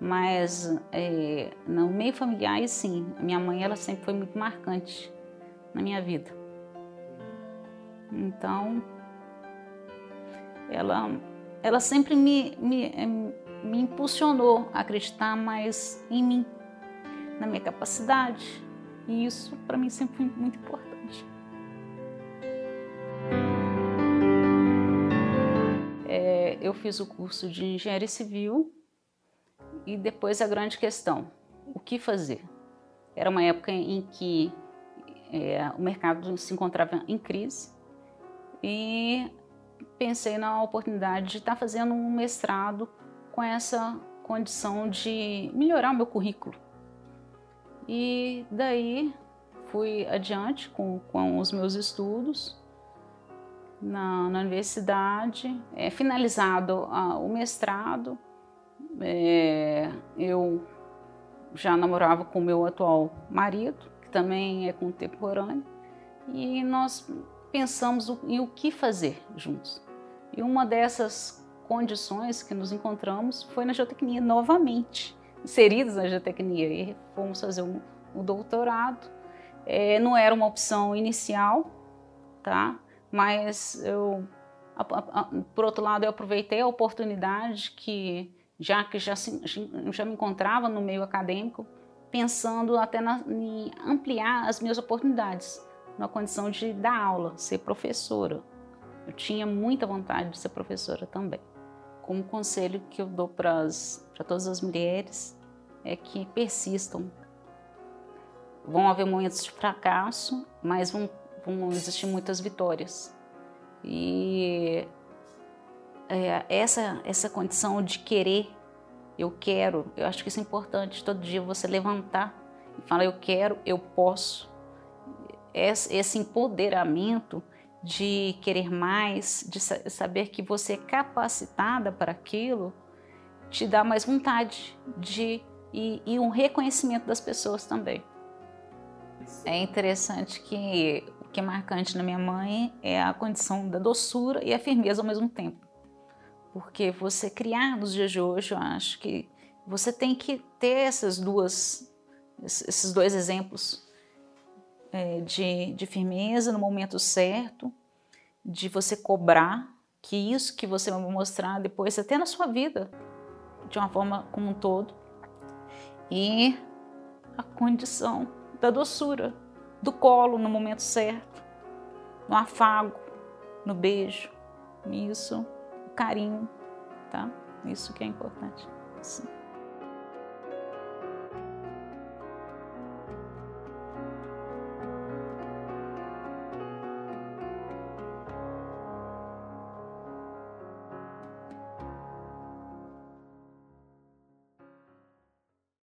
Mas é, no meio familiar, sim, a minha mãe ela sempre foi muito marcante na minha vida. Então, ela, ela sempre me, me, me impulsionou a acreditar mais em mim, na minha capacidade. E isso para mim sempre foi muito importante. É, eu fiz o curso de engenharia civil e depois a grande questão: o que fazer? Era uma época em que é, o mercado se encontrava em crise e pensei na oportunidade de estar fazendo um mestrado com essa condição de melhorar o meu currículo. E daí fui adiante com, com os meus estudos na, na universidade, é, finalizado a, o mestrado, é, eu já namorava com o meu atual marido, que também é contemporâneo, e nós pensamos em o que fazer juntos. E uma dessas condições que nos encontramos foi na geotecnia novamente, inseridos na geotecnia, e fomos fazer um, um doutorado. É, não era uma opção inicial, tá? Mas eu, a, a, por outro lado, eu aproveitei a oportunidade que, já que já, já me encontrava no meio acadêmico, pensando até na, em ampliar as minhas oportunidades na condição de dar aula, ser professora. Eu tinha muita vontade de ser professora também. Como conselho que eu dou para todas as mulheres é que persistam. Vão haver momentos de fracasso, mas vão, vão existir muitas vitórias. E é, essa, essa condição de querer, eu quero, eu acho que isso é importante. Todo dia você levantar e falar: eu quero, eu posso. Esse empoderamento de querer mais, de saber que você é capacitada para aquilo, te dá mais vontade de e, e um reconhecimento das pessoas também. É interessante que o que é marcante na minha mãe é a condição da doçura e a firmeza ao mesmo tempo. Porque você criar nos dias de hoje, eu acho que você tem que ter essas duas, esses dois exemplos é, de, de firmeza no momento certo, de você cobrar que isso que você vai mostrar depois, até na sua vida, de uma forma como um todo, e a condição da doçura, do colo no momento certo, no afago, no beijo, isso, carinho, tá? Isso que é importante. Sim.